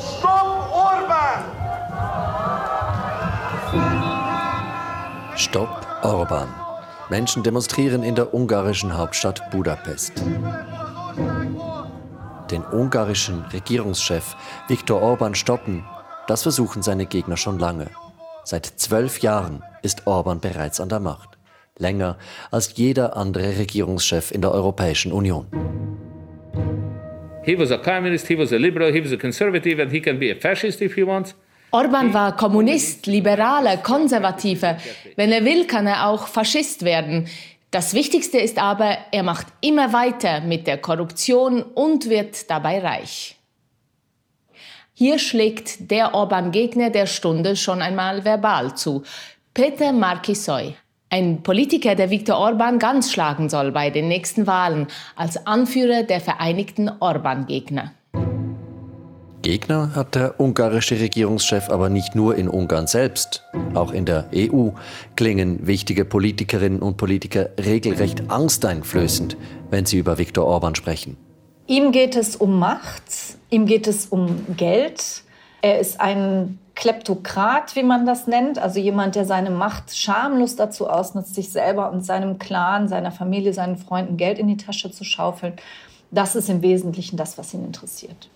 Stop Orban! Stopp Orban. Menschen demonstrieren in der ungarischen Hauptstadt Budapest. Den ungarischen Regierungschef Viktor Orban stoppen, das versuchen seine Gegner schon lange. Seit zwölf Jahren ist Orban bereits an der Macht. Länger als jeder andere Regierungschef in der Europäischen Union. He was a communist, he was a liberal, he was a conservative, and he can be a fascist if he wants. Orban war Kommunist, Liberaler, Konservativer. Wenn er will, kann er auch Faschist werden. Das Wichtigste ist aber, er macht immer weiter mit der Korruption und wird dabei reich. Hier schlägt der Orban-Gegner der Stunde schon einmal verbal zu. Peter Markisoy, ein Politiker, der Viktor Orban ganz schlagen soll bei den nächsten Wahlen als Anführer der vereinigten Orban-Gegner. Gegner hat der ungarische Regierungschef aber nicht nur in Ungarn selbst. Auch in der EU klingen wichtige Politikerinnen und Politiker regelrecht angsteinflößend, wenn sie über Viktor Orban sprechen. Ihm geht es um Macht, ihm geht es um Geld. Er ist ein Kleptokrat, wie man das nennt, also jemand, der seine Macht schamlos dazu ausnutzt, sich selber und seinem Clan, seiner Familie, seinen Freunden Geld in die Tasche zu schaufeln. Das ist im Wesentlichen das, was ihn interessiert.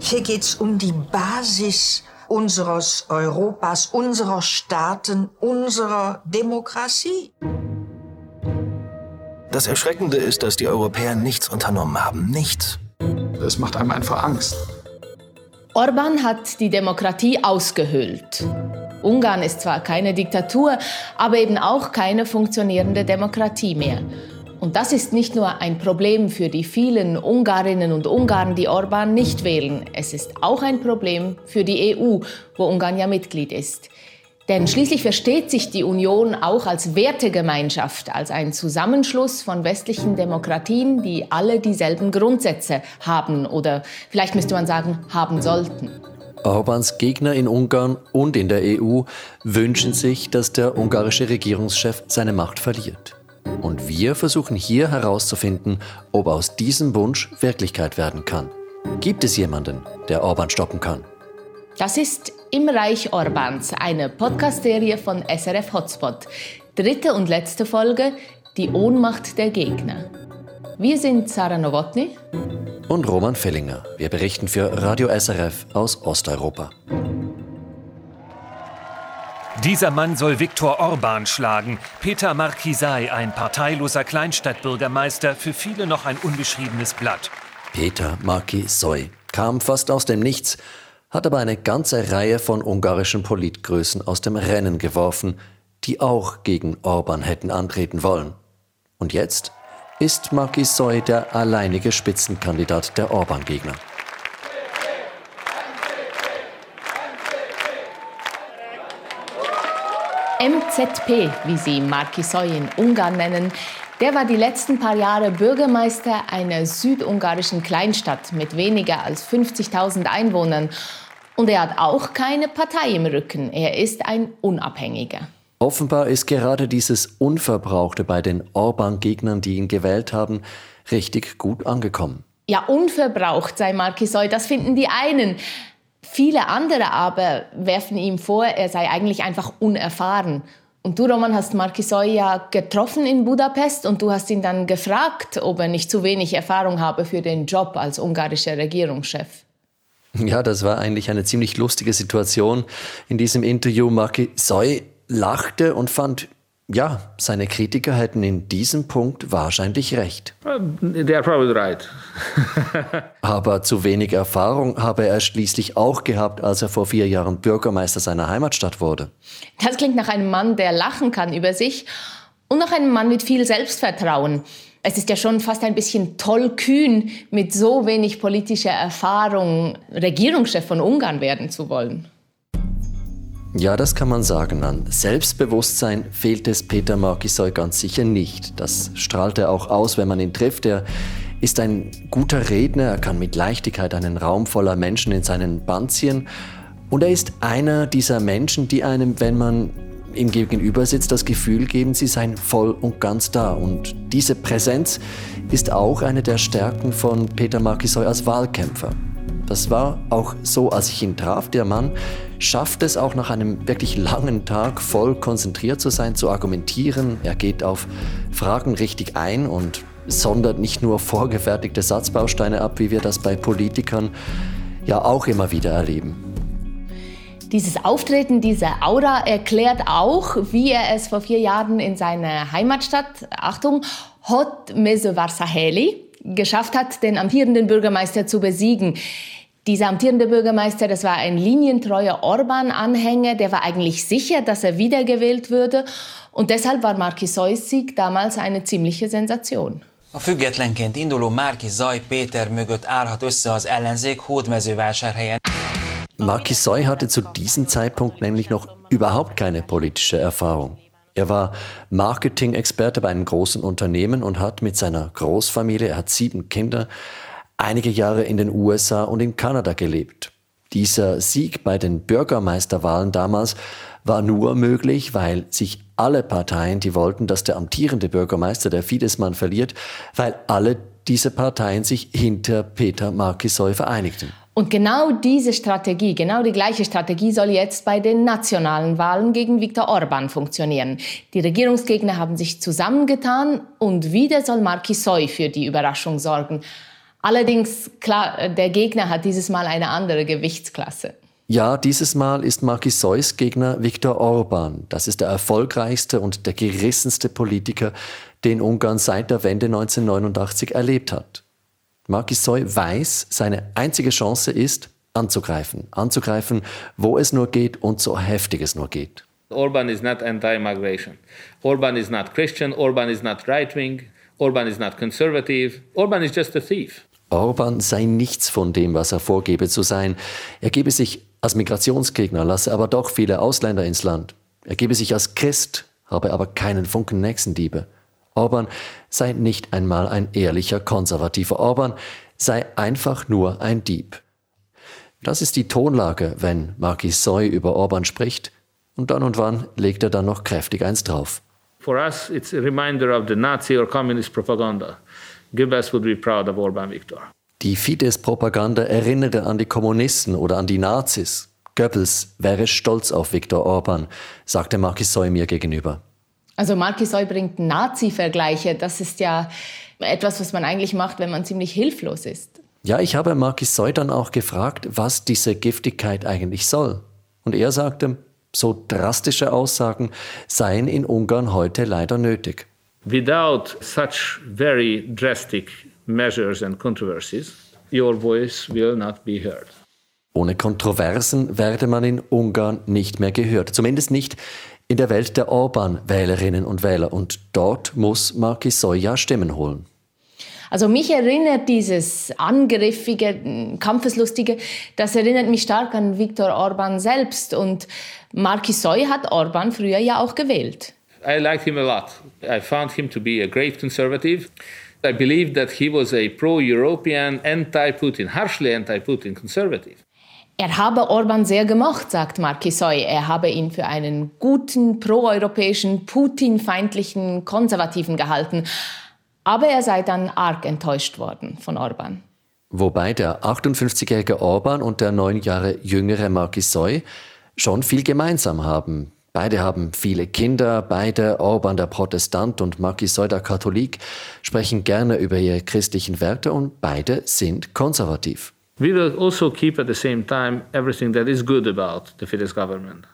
Hier geht es um die Basis unseres Europas, unserer Staaten, unserer Demokratie. Das Erschreckende ist, dass die Europäer nichts unternommen haben. Nichts. Es macht einem einfach Angst. Orban hat die Demokratie ausgehöhlt. Ungarn ist zwar keine Diktatur, aber eben auch keine funktionierende Demokratie mehr. Und das ist nicht nur ein Problem für die vielen Ungarinnen und Ungarn, die Orban nicht wählen. Es ist auch ein Problem für die EU, wo Ungarn ja Mitglied ist. Denn schließlich versteht sich die Union auch als Wertegemeinschaft, als ein Zusammenschluss von westlichen Demokratien, die alle dieselben Grundsätze haben oder vielleicht müsste man sagen, haben sollten. Orbans Gegner in Ungarn und in der EU wünschen sich, dass der ungarische Regierungschef seine Macht verliert. Und wir versuchen hier herauszufinden, ob aus diesem Wunsch Wirklichkeit werden kann. Gibt es jemanden, der Orban stoppen kann? Das ist Im Reich Orbans, eine Podcast-Serie von SRF Hotspot. Dritte und letzte Folge, die Ohnmacht der Gegner. Wir sind Sarah Nowotny und Roman Fellinger. Wir berichten für Radio SRF aus Osteuropa. Dieser Mann soll Viktor Orban schlagen. Peter Markisai, ein parteiloser Kleinstadtbürgermeister, für viele noch ein unbeschriebenes Blatt. Peter Markisai kam fast aus dem Nichts, hat aber eine ganze Reihe von ungarischen Politgrößen aus dem Rennen geworfen, die auch gegen Orban hätten antreten wollen. Und jetzt ist Markisai der alleinige Spitzenkandidat der Orban-Gegner. MZP, wie sie Markisoy in Ungarn nennen, der war die letzten paar Jahre Bürgermeister einer südungarischen Kleinstadt mit weniger als 50.000 Einwohnern. Und er hat auch keine Partei im Rücken. Er ist ein Unabhängiger. Offenbar ist gerade dieses Unverbrauchte bei den Orban-Gegnern, die ihn gewählt haben, richtig gut angekommen. Ja, unverbraucht sei Markisoy, das finden die einen. Viele andere aber werfen ihm vor, er sei eigentlich einfach unerfahren. Und du, Roman, hast Markisoy ja getroffen in Budapest und du hast ihn dann gefragt, ob er nicht zu wenig Erfahrung habe für den Job als ungarischer Regierungschef. Ja, das war eigentlich eine ziemlich lustige Situation. In diesem Interview Markisoy lachte und fand ja, seine Kritiker hätten in diesem Punkt wahrscheinlich recht. They are probably right. Aber zu wenig Erfahrung habe er schließlich auch gehabt, als er vor vier Jahren Bürgermeister seiner Heimatstadt wurde. Das klingt nach einem Mann, der lachen kann über sich und nach einem Mann mit viel Selbstvertrauen. Es ist ja schon fast ein bisschen tollkühn, mit so wenig politischer Erfahrung Regierungschef von Ungarn werden zu wollen. Ja, das kann man sagen. An Selbstbewusstsein fehlt es Peter Markisoy ganz sicher nicht. Das strahlt er auch aus, wenn man ihn trifft. Er ist ein guter Redner, er kann mit Leichtigkeit einen Raum voller Menschen in seinen Band ziehen. Und er ist einer dieser Menschen, die einem, wenn man ihm gegenüber sitzt, das Gefühl geben, sie seien voll und ganz da. Und diese Präsenz ist auch eine der Stärken von Peter Markisoy als Wahlkämpfer. Das war auch so, als ich ihn traf. Der Mann schafft es auch nach einem wirklich langen Tag voll konzentriert zu sein, zu argumentieren. Er geht auf Fragen richtig ein und sondert nicht nur vorgefertigte Satzbausteine ab, wie wir das bei Politikern ja auch immer wieder erleben. Dieses Auftreten, diese Aura erklärt auch, wie er es vor vier Jahren in seiner Heimatstadt, Achtung, Hot Mesevarsaheli, geschafft hat, den amtierenden Bürgermeister zu besiegen. Dieser amtierende Bürgermeister, das war ein linientreuer Orban-Anhänger, der war eigentlich sicher, dass er wiedergewählt würde. Und deshalb war Markisois Sieg damals eine ziemliche Sensation. A függetlenként induló Márki Zaj Péter mögött állhat össze az ellenzék Hódmezővásárhelyen. Markisoy hatte zu diesem Zeitpunkt nämlich noch überhaupt keine politische Erfahrung. Er war Marketing-Experte bei einem großen Unternehmen und hat mit seiner Großfamilie, er hat sieben Kinder, einige Jahre in den USA und in Kanada gelebt. Dieser Sieg bei den Bürgermeisterwahlen damals war nur möglich, weil sich alle Parteien, die wollten, dass der amtierende Bürgermeister, der Fidesz-Mann, verliert, weil alle diese Parteien sich hinter Peter Markisoy vereinigten. Und genau diese Strategie, genau die gleiche Strategie soll jetzt bei den nationalen Wahlen gegen Viktor Orban funktionieren. Die Regierungsgegner haben sich zusammengetan und wieder soll Markisoy für die Überraschung sorgen. Allerdings, klar, der Gegner hat dieses Mal eine andere Gewichtsklasse. Ja, dieses Mal ist Markisoys Gegner Viktor Orban. Das ist der erfolgreichste und der gerissenste Politiker, den Ungarn seit der Wende 1989 erlebt hat. Markisoy weiß, seine einzige Chance ist, anzugreifen. Anzugreifen, wo es nur geht und so heftig es nur geht. Orban is not anti-migration. Orban is not Christian. Orban is not right-wing. Orban is not conservative. Orban is just a thief. Orban sei nichts von dem, was er vorgebe zu sein. Er gebe sich als Migrationsgegner, lasse aber doch viele Ausländer ins Land. Er gebe sich als Christ, habe aber keinen Funken Nächstenliebe. Orban sei nicht einmal ein ehrlicher konservativer Orban, sei einfach nur ein Dieb. Das ist die Tonlage, wenn Marquis Soy über Orban spricht, und dann und wann legt er dann noch kräftig eins drauf. For us, it's a reminder of the Nazi or communist propaganda. Goebbels would be proud of Orban Viktor. Die Fidesz-Propaganda erinnere an die Kommunisten oder an die Nazis. Goebbels wäre stolz auf Viktor Orban, sagte Marquis Soy mir gegenüber. Also Markisoy bringt Nazi-Vergleiche. Das ist ja etwas, was man eigentlich macht, wenn man ziemlich hilflos ist. Ja, ich habe Markisoy dann auch gefragt, was diese Giftigkeit eigentlich soll. Und er sagte, so drastische Aussagen seien in Ungarn heute leider nötig. Without such very drastic measures and controversies, your voice will not be heard. Ohne Kontroversen werde man in Ungarn nicht mehr gehört. Zumindest nicht in der Welt der Orban-Wählerinnen und Wähler. Und dort muss Marquis Soja Stimmen holen. Also mich erinnert dieses angriffige, kampfeslustige, das erinnert mich stark an Viktor Orban selbst. Und Markisoy hat Orban früher ja auch gewählt. I liked him a lot. I found him to be a great conservative. I believe that he was a pro-European, anti-Putin, harshly anti-Putin conservative. Er habe Orban sehr gemocht, sagt Markisoy. Er habe ihn für einen guten, proeuropäischen, Putin-feindlichen Konservativen gehalten. Aber er sei dann arg enttäuscht worden von Orban. Wobei der 58-jährige Orban und der neun Jahre jüngere Markisoy schon viel gemeinsam haben. Beide haben viele Kinder, beide, Orban der Protestant und Markisoy der Katholik, sprechen gerne über ihre christlichen Werte und beide sind konservativ. We will also keep at the same time everything that is good about the Fidesz government.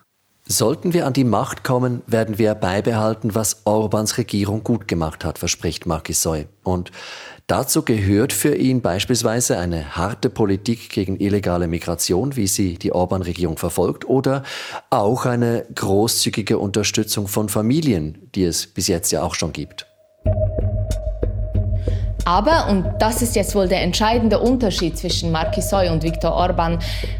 Sollten wir an die Macht kommen, werden wir beibehalten, was Orbans Regierung gut gemacht hat, verspricht Markisoy. Und dazu gehört für ihn beispielsweise eine harte Politik gegen illegale Migration, wie sie die Orban-Regierung verfolgt, oder auch eine großzügige Unterstützung von Familien, die es bis jetzt ja auch schon gibt. Aber, und das ist jetzt wohl der entscheidende Unterschied zwischen Markisoy und Viktor Orban,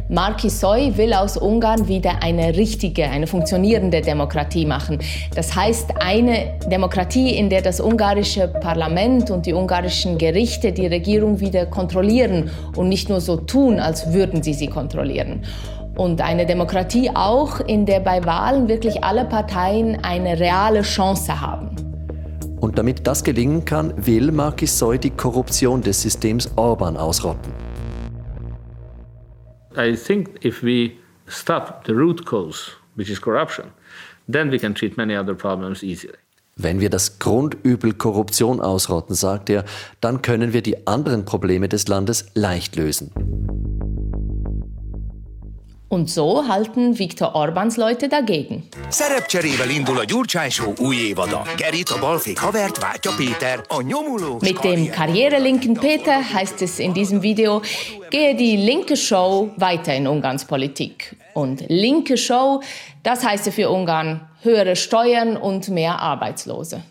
Markisoy will aus Ungarn wieder eine richtige, eine funktionierende Demokratie machen. Das heißt, eine Demokratie, in der das ungarische Parlament und die ungarischen Gerichte die Regierung wieder kontrollieren und nicht nur so tun, als würden sie sie kontrollieren. Und eine Demokratie auch, in der bei Wahlen wirklich alle Parteien eine reale Chance haben. Und damit das gelingen kann, will Marquis Soy die Korruption des Systems Orban ausrotten. I think if we stop the root cause, which is corruption, then we can treat many other problems easily. Wenn wir das Grundübel Korruption ausrotten, sagt er, dann können wir die anderen Probleme des Landes leicht lösen. Und so halten Viktor Orbáns Leute dagegen. Szerepcserével indul a Gyurcsány Show új évada. Gerrit a balfék havert váltja Péter, a nyomuló... Mit dem karrierelinken Peter heißt es in diesem Video, gehe die linke Show weiter in Ungarns Politik. Und linke Show, das heiße für Ungarn höhere Steuern und mehr Arbeitslose.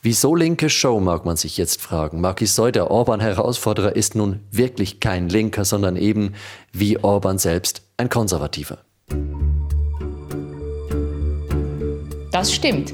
Wieso linke Show, mag man sich jetzt fragen. Markisoy, der Orban-Herausforderer, ist nun wirklich kein Linker, sondern eben, wie Orban selbst, ein Konservativer. Das stimmt.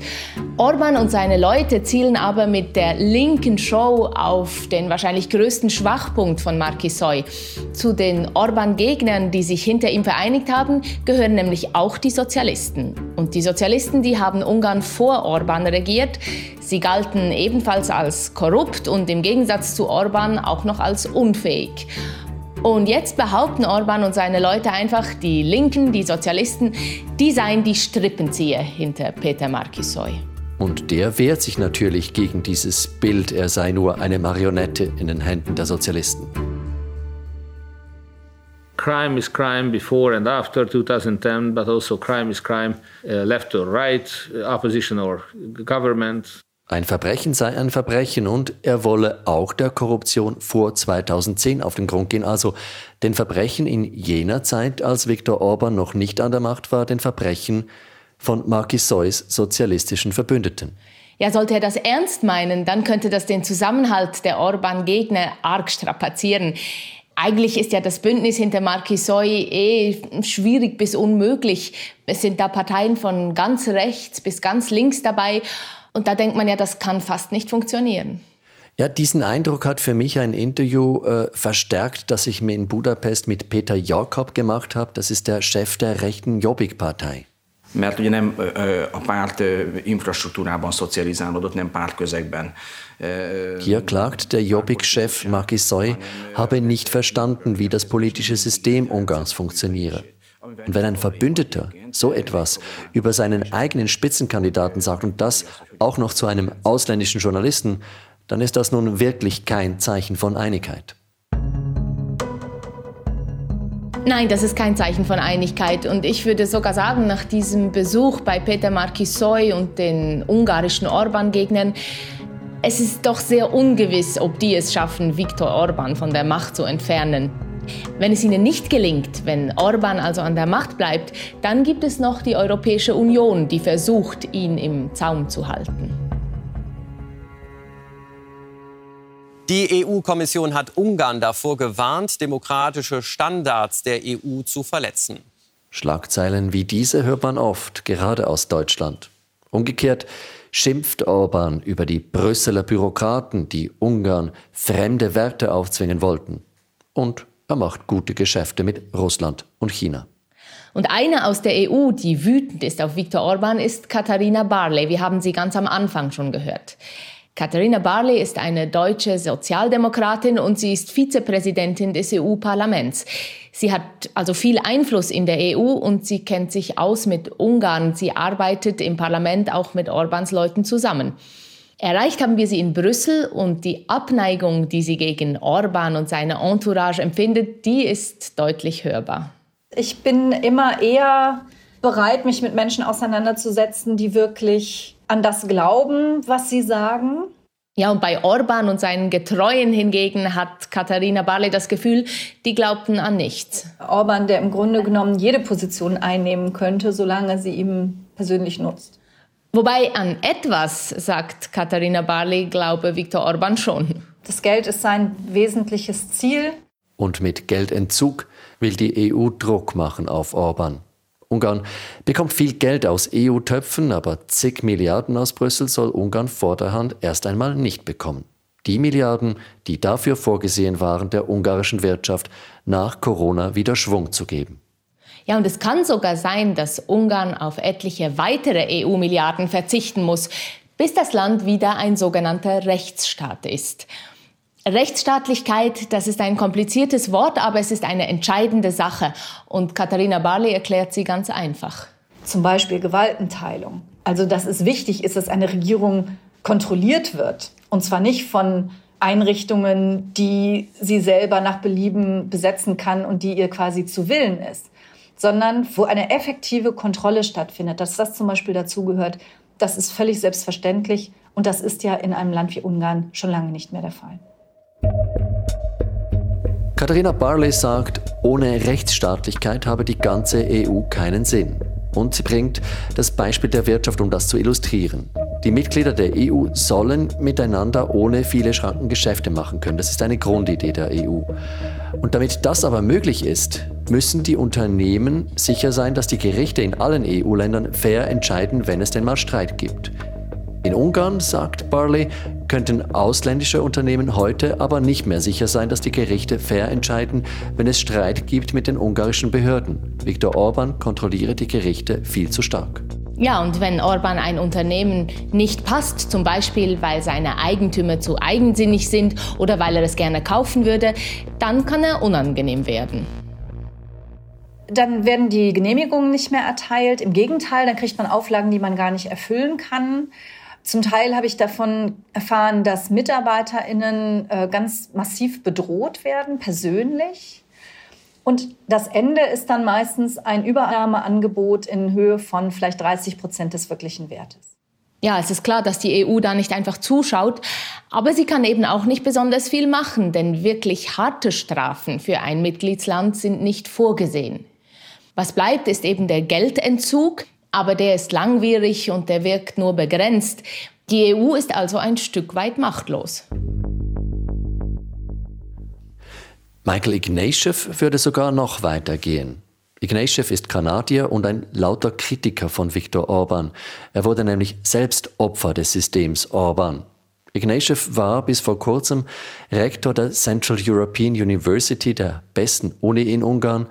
Orban und seine Leute zielen aber mit der linken Show auf den wahrscheinlich größten Schwachpunkt von Markisoy. Zu den Orban-Gegnern, die sich hinter ihm vereinigt haben, gehören nämlich auch die Sozialisten. Und die Sozialisten, die haben Ungarn vor Orban regiert. Sie galten ebenfalls als korrupt und im Gegensatz zu Orban auch noch als unfähig. Und jetzt behaupten Orban und seine Leute einfach, die Linken, die Sozialisten, die seien die Strippenzieher hinter Peter Markisoy. Und der wehrt sich natürlich gegen dieses Bild, er sei nur eine Marionette in den Händen der Sozialisten. Crime is crime before and after 2010, but also crime is crime uh, left or right, uh, opposition or government. Ein Verbrechen sei ein Verbrechen und er wolle auch der Korruption vor 2010 auf den Grund gehen, also den Verbrechen in jener Zeit, als Viktor Orban noch nicht an der Macht war, den Verbrechen von Markisoys sozialistischen Verbündeten. Ja, sollte er das ernst meinen, dann könnte das den Zusammenhalt der Orban-Gegner arg strapazieren. Eigentlich ist ja das Bündnis hinter Markisoy eh schwierig bis unmöglich. Es sind da Parteien von ganz rechts bis ganz links dabei. Und da denkt man ja, das kann fast nicht funktionieren. Ja, diesen Eindruck hat für mich ein Interview äh, verstärkt, das ich mir in Budapest mit Peter Jakob gemacht habe. Das ist der Chef der rechten Jobbik-Partei. Mert ugye nem a párt infrastruktúrában szocializálódott, nem pártközegben. Hier klagt der Jobbik-Chef Markisoy, habe nicht verstanden, wie das politische System Ungarns funktioniere. Und wenn ein Verbündeter so etwas über seinen eigenen Spitzenkandidaten sagt und das auch noch zu einem ausländischen Journalisten, dann ist das nun wirklich kein Zeichen von Einigkeit. Nein, das ist kein Zeichen von Einigkeit. Und ich würde sogar sagen, nach diesem Besuch bei Peter Markisoy und den ungarischen Orban-Gegnern, es ist doch sehr ungewiss, ob die es schaffen, Viktor Orban von der Macht zu entfernen. Wenn es ihnen nicht gelingt, wenn Orban also an der Macht bleibt, dann gibt es noch die Europäische Union, die versucht, ihn im Zaum zu halten. Die EU-Kommission hat Ungarn davor gewarnt, demokratische Standards der EU zu verletzen. Schlagzeilen wie diese hört man oft, gerade aus Deutschland. Umgekehrt schimpft Orban über die Brüsseler Bürokraten, die Ungarn fremde Werte aufzwingen wollten. Und er macht gute Geschäfte mit Russland und China. Und eine aus der EU, die wütend ist auf Viktor Orban, ist Katharina Barley. Wir haben sie ganz am Anfang schon gehört. Katharina Barley ist eine deutsche Sozialdemokratin und sie ist Vizepräsidentin des EU-Parlaments. Sie hat also viel Einfluss in der EU und sie kennt sich aus mit Ungarn. Sie arbeitet im Parlament auch mit Orbans Leuten zusammen. Erreicht haben wir sie in Brüssel und die Abneigung, die sie gegen Orban und seine Entourage empfindet, die ist deutlich hörbar. Ich bin immer eher bereit, mich mit Menschen auseinanderzusetzen, die wirklich an das glauben, was sie sagen. Ja, und bei Orban und seinen Getreuen hingegen hat Katharina Barley das Gefühl, die glaubten an nichts. Orban, der im Grunde genommen jede Position einnehmen könnte, solange sie ihm persönlich nutzt. Wobei an etwas, sagt Katharina Barley, glaube Viktor Orban schon. Das Geld ist sein wesentliches Ziel. Und mit Geldentzug will die EU Druck machen auf Orban. Ungarn bekommt viel Geld aus EU-Töpfen, aber zig Milliarden aus Brüssel soll Ungarn vorderhand erst einmal nicht bekommen. Die Milliarden, die dafür vorgesehen waren, der ungarischen Wirtschaft nach Corona wieder Schwung zu geben. Ja, und es kann sogar sein, dass Ungarn auf etliche weitere EU-Milliarden verzichten muss, bis das Land wieder ein sogenannter Rechtsstaat ist. Rechtsstaatlichkeit, das ist ein kompliziertes Wort, aber es ist eine entscheidende Sache. Und Katharina Barley erklärt sie ganz einfach. Zum Beispiel Gewaltenteilung. Also, dass es wichtig ist, dass eine Regierung kontrolliert wird. Und zwar nicht von Einrichtungen, die sie selber nach Belieben besetzen kann und die ihr quasi zu Willen ist, sondern wo eine effektive Kontrolle stattfindet. Dass das zum Beispiel dazugehört, das ist völlig selbstverständlich und das ist ja in einem Land wie Ungarn schon lange nicht mehr der Fall. Katharina Barley sagt, ohne Rechtsstaatlichkeit habe die ganze EU keinen Sinn. Und sie bringt das Beispiel der Wirtschaft, um das zu illustrieren. Die Mitglieder der EU sollen miteinander ohne viele Schranken Geschäfte machen können. Das ist eine Grundidee der EU. Und damit das aber möglich ist, müssen die Unternehmen sicher sein, dass die Gerichte in allen EU-Ländern fair entscheiden, wenn es denn mal Streit gibt. In Ungarn, sagt Barley, könnten ausländische Unternehmen heute aber nicht mehr sicher sein, dass die Gerichte fair entscheiden, wenn es Streit gibt mit den ungarischen Behörden. Viktor Orban kontrolliere die Gerichte viel zu stark. Ja, und wenn Orban ein Unternehmen nicht passt, zum Beispiel weil seine Eigentümer zu eigensinnig sind oder weil er es gerne kaufen würde, dann kann er unangenehm werden. Dann werden die Genehmigungen nicht mehr erteilt. Im Gegenteil, dann kriegt man Auflagen, die man gar nicht erfüllen kann. Zum Teil habe ich davon erfahren, dass MitarbeiterInnen äh, ganz massiv bedroht werden, persönlich. Und das Ende ist dann meistens ein Übernahmeangebot in Höhe von vielleicht 30 Prozent des wirklichen Wertes. Ja, es ist klar, dass die EU da nicht einfach zuschaut, aber sie kann eben auch nicht besonders viel machen, denn wirklich harte Strafen für ein Mitgliedsland sind nicht vorgesehen. Was bleibt, ist eben der Geldentzug, aber der ist langwierig und der wirkt nur begrenzt. Die EU ist also ein Stück weit machtlos. Michael Ignatieff würde sogar noch weiter gehen. Ignatieff ist Kanadier und ein lauter Kritiker von Viktor Orban. Er wurde nämlich selbst Opfer des Systems Orban. Ignatieff war bis vor kurzem Rektor der Central European University, der besten Uni in Ungarn,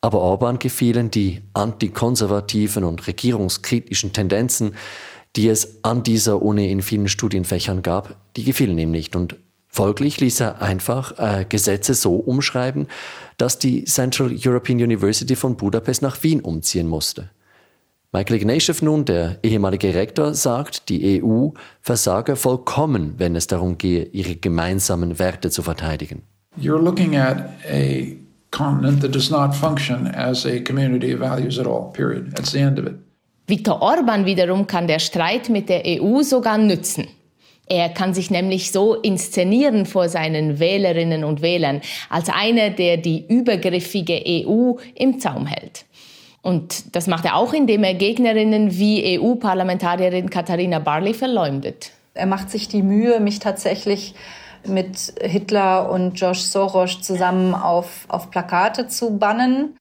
aber Orban gefielen die antikonservativen und regierungskritischen Tendenzen, die es an dieser Uni in vielen Studienfächern gab, die gefielen ihm nicht. Und folglich ließ er einfach äh, Gesetze so umschreiben, dass die Central European University von Budapest nach Wien umziehen musste. Michael Ignatieff nun, der ehemalige Rektor, sagt, die EU versage vollkommen, wenn es darum gehe, ihre gemeinsamen Werte zu verteidigen. You're looking at a continent that does not function as a community of values at all, period. That's the end of it. Viktor Orban wiederum kann der Streit mit der EU sogar nützen. Er kann sich nämlich so inszenieren vor seinen Wählerinnen und Wählern als einer, der die übergriffige EU im Zaum hält. Und das macht er auch, indem er Gegnerinnen wie EU-Parlamentarierin Katharina Barley verleumdet. Er macht sich die Mühe, mich tatsächlich mit Hitler und George Soros zusammen auf, auf Plakate zu bannen.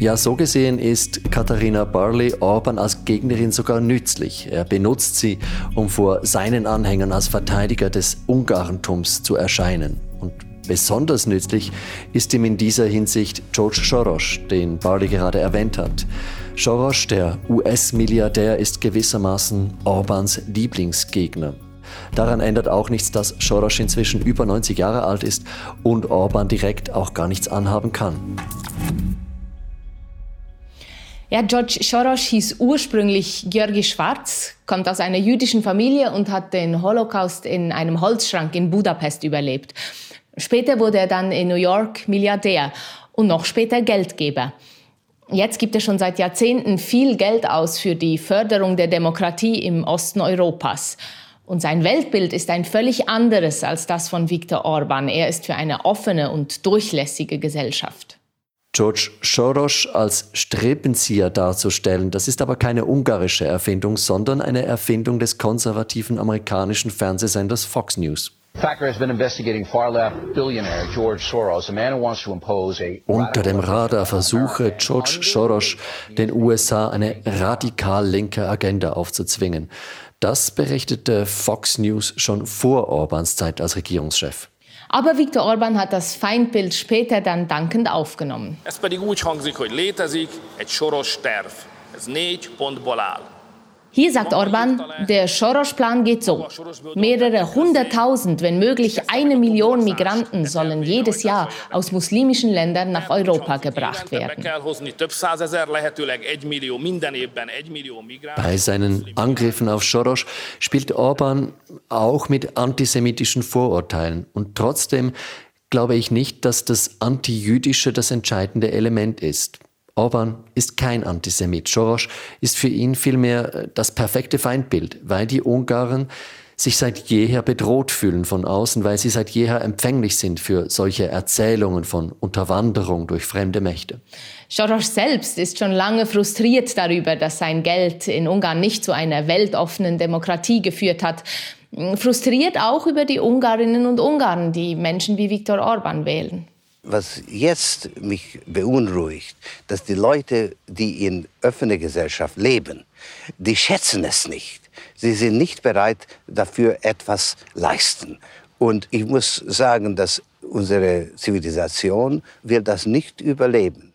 Ja, so gesehen ist Katharina Barley Orban als Gegnerin sogar nützlich. Er benutzt sie, um vor seinen Anhängern als Verteidiger des Ungarentums zu erscheinen. Und besonders nützlich ist ihm in dieser Hinsicht George Soros, den Barley gerade erwähnt hat. Soros, der US-Milliardär, ist gewissermaßen Orbans Lieblingsgegner. Daran ändert auch nichts, dass Soros inzwischen über 90 Jahre alt ist und Orban direkt auch gar nichts anhaben kann. Ja, George Soros hieß ursprünglich Georgi Schwarz, kommt aus einer jüdischen Familie und hat den Holocaust in einem Holzschrank in Budapest überlebt. Später wurde er dann in New York Milliardär und noch später Geldgeber. Jetzt gibt er schon seit Jahrzehnten viel Geld aus für die Förderung der Demokratie im Osten Europas. Und sein Weltbild ist ein völlig anderes als das von Viktor Orban. Er ist für eine offene und durchlässige Gesellschaft. George Soros als Strebenzieher darzustellen, das ist aber keine ungarische Erfindung, sondern eine Erfindung des konservativen amerikanischen Fernsehsenders Fox News. Unter dem Radar versuche George Soros den USA eine radikal linke Agenda aufzuzwingen. Das berichtete Fox News schon vor Orbans Zeit als Regierungschef. Aber Viktor Orban hat das Feindbild später dann dankend aufgenommen. Ez pedig úgy hangzik, hogy létezik egy soros terv. Ez négy pontból áll. Hier sagt Orban, der Soros-Plan geht so. Mehrere hunderttausend, wenn möglich eine Million Migranten sollen jedes Jahr aus muslimischen Ländern nach Europa gebracht werden. Bei seinen Angriffen auf Soros spielt Orban auch mit antisemitischen Vorurteilen. Und trotzdem glaube ich nicht, dass das Antijüdische das entscheidende Element ist. Orban ist kein Antisemit. Soros ist für ihn vielmehr äh, das perfekte Feindbild, weil die Ungarn sich seit jeher bedroht fühlen von außen, weil sie seit jeher empfänglich sind für solche Erzählungen von Unterwanderung durch fremde Mächte. Soros selbst ist schon lange frustriert darüber, dass sein Geld in Ungarn nicht zu einer weltoffenen Demokratie geführt hat. Frustriert auch über die Ungarinnen und Ungarn, die Menschen wie Viktor Orban wählen was jetzt mich beunruhigt, dass die Leute, die in offener Gesellschaft leben, die schätzen es nicht. Sie sind nicht bereit, dafür etwas leisten. Und ich muss sagen, dass unsere Zivilisation will das nicht überleben.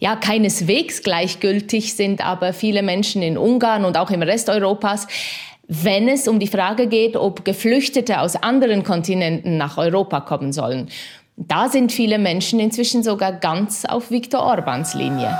Ja, keineswegs gleichgültig sind aber viele Menschen in Ungarn und auch im Rest Europas, wenn es um die Frage geht, ob Geflüchtete aus anderen Kontinenten nach Europa kommen sollen. Da sind viele Menschen inzwischen sogar ganz auf Viktor Orbans Linie.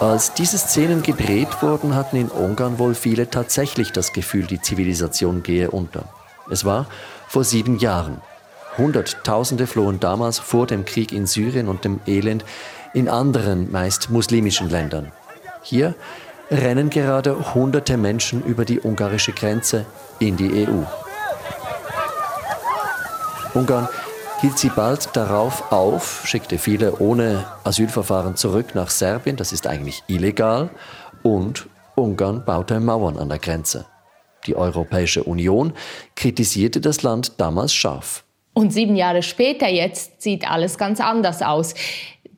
Als diese Szenen gedreht wurden, hatten in Ungarn wohl viele tatsächlich das Gefühl, die Zivilisation gehe unter. Es war vor sieben Jahren. Hunderttausende flohen damals vor dem Krieg in Syrien und dem Elend in anderen, meist muslimischen Ländern. Hier rennen gerade hunderte Menschen über die ungarische Grenze in die EU. Ungarn hielt sie bald darauf auf, schickte viele ohne Asylverfahren zurück nach Serbien, das ist eigentlich illegal, und Ungarn baute Mauern an der Grenze. Die Europäische Union kritisierte das Land damals scharf. Und sieben Jahre später jetzt sieht alles ganz anders aus.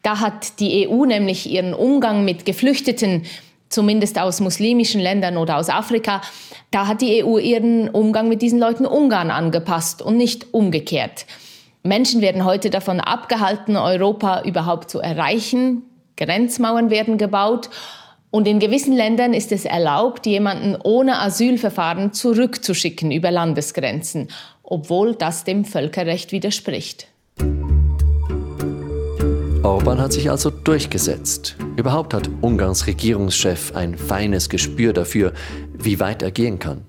Da hat die EU nämlich ihren Umgang mit Geflüchteten zumindest aus muslimischen Ländern oder aus Afrika, da hat die EU ihren Umgang mit diesen Leuten Ungarn angepasst und nicht umgekehrt. Menschen werden heute davon abgehalten, Europa überhaupt zu erreichen. Grenzmauern werden gebaut. Und in gewissen Ländern ist es erlaubt, jemanden ohne Asylverfahren zurückzuschicken über Landesgrenzen, obwohl das dem Völkerrecht widerspricht. Orban hat sich also durchgesetzt. Überhaupt hat Ungarns Regierungschef ein feines Gespür dafür, wie weit er gehen kann.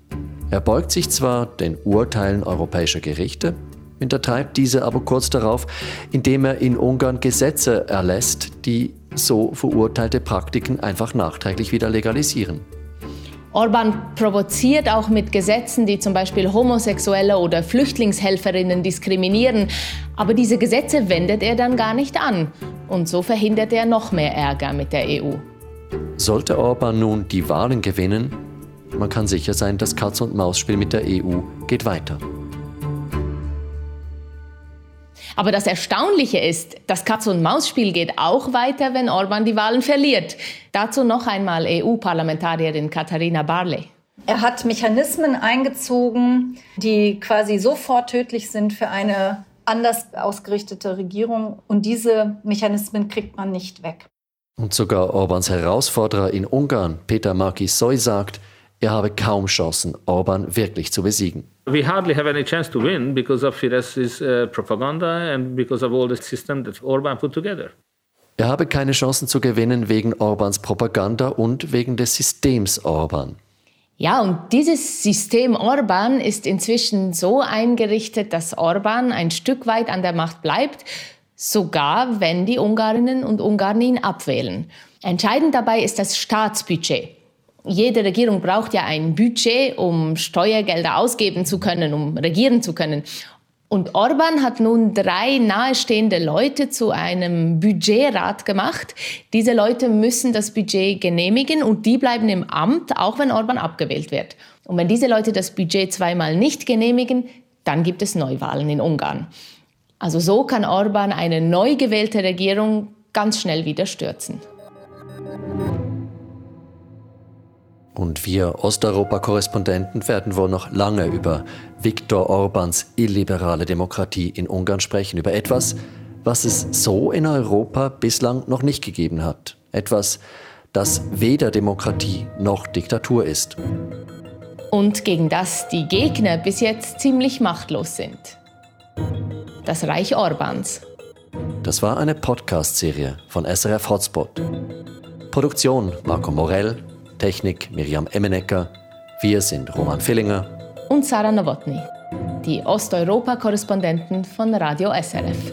Er beugt sich zwar den Urteilen europäischer Gerichte, hintertreibt diese aber kurz darauf, indem er in Ungarn Gesetze erlässt, die so verurteilte Praktiken einfach nachträglich wieder legalisieren. Orban provoziert auch mit Gesetzen, die zum Beispiel Homosexuelle oder Flüchtlingshelferinnen diskriminieren. Aber diese Gesetze wendet er dann gar nicht an. Und so verhindert er noch mehr Ärger mit der EU. Sollte Orban nun die Wahlen gewinnen, man kann sicher sein, das Katz-und-Maus-Spiel mit der EU geht weiter. Aber das Erstaunliche ist, das Katz-und-Maus-Spiel geht auch weiter, wenn Orban die Wahlen verliert. Dazu noch einmal EU-Parlamentarierin Katharina Barley. Er hat Mechanismen eingezogen, die quasi sofort tödlich sind für eine anders ausgerichtete Regierung. Und diese Mechanismen kriegt man nicht weg. Und sogar Orbans Herausforderer in Ungarn, Peter Markisoy, sagt, er habe kaum Chancen, Orban wirklich zu besiegen. We hardly have any chance to win because of Fidesz's uh, propaganda and because of all the system that Orban put together. Er habe keine Chancen zu gewinnen wegen Orbans Propaganda und wegen des Systems Orban. Ja, und dieses System Orban ist inzwischen so eingerichtet, dass Orban ein Stück weit an der Macht bleibt, sogar wenn die Ungarinnen und Ungarn ihn abwählen. Entscheidend dabei ist das Staatsbudget jede Regierung braucht ja ein Budget, um Steuergelder ausgeben zu können, um regieren zu können. Und Orban hat nun drei nahestehende Leute zu einem Budgetrat gemacht. Diese Leute müssen das Budget genehmigen und die bleiben im Amt, auch wenn Orban abgewählt wird. Und wenn diese Leute das Budget zweimal nicht genehmigen, dann gibt es Neuwahlen in Ungarn. Also so kann Orban eine neu gewählte Regierung ganz schnell wieder stürzen. Und wir Osteuropa-Korrespondenten werden wohl noch lange über Viktor Orbans illiberale Demokratie in Ungarn sprechen, über etwas, was es so in Europa bislang noch nicht gegeben hat. Etwas, das weder Demokratie noch Diktatur ist. Und gegen das die Gegner bis jetzt ziemlich machtlos sind. Das Reich Orbans. Das war eine Podcast-Serie von SRF Hotspot. Produktion Marco Morell, Technik Miriam Emmenecker, wir sind Roman Fillinger und Sarah Nowotny, die Osteuropa-Korrespondenten von Radio SRF.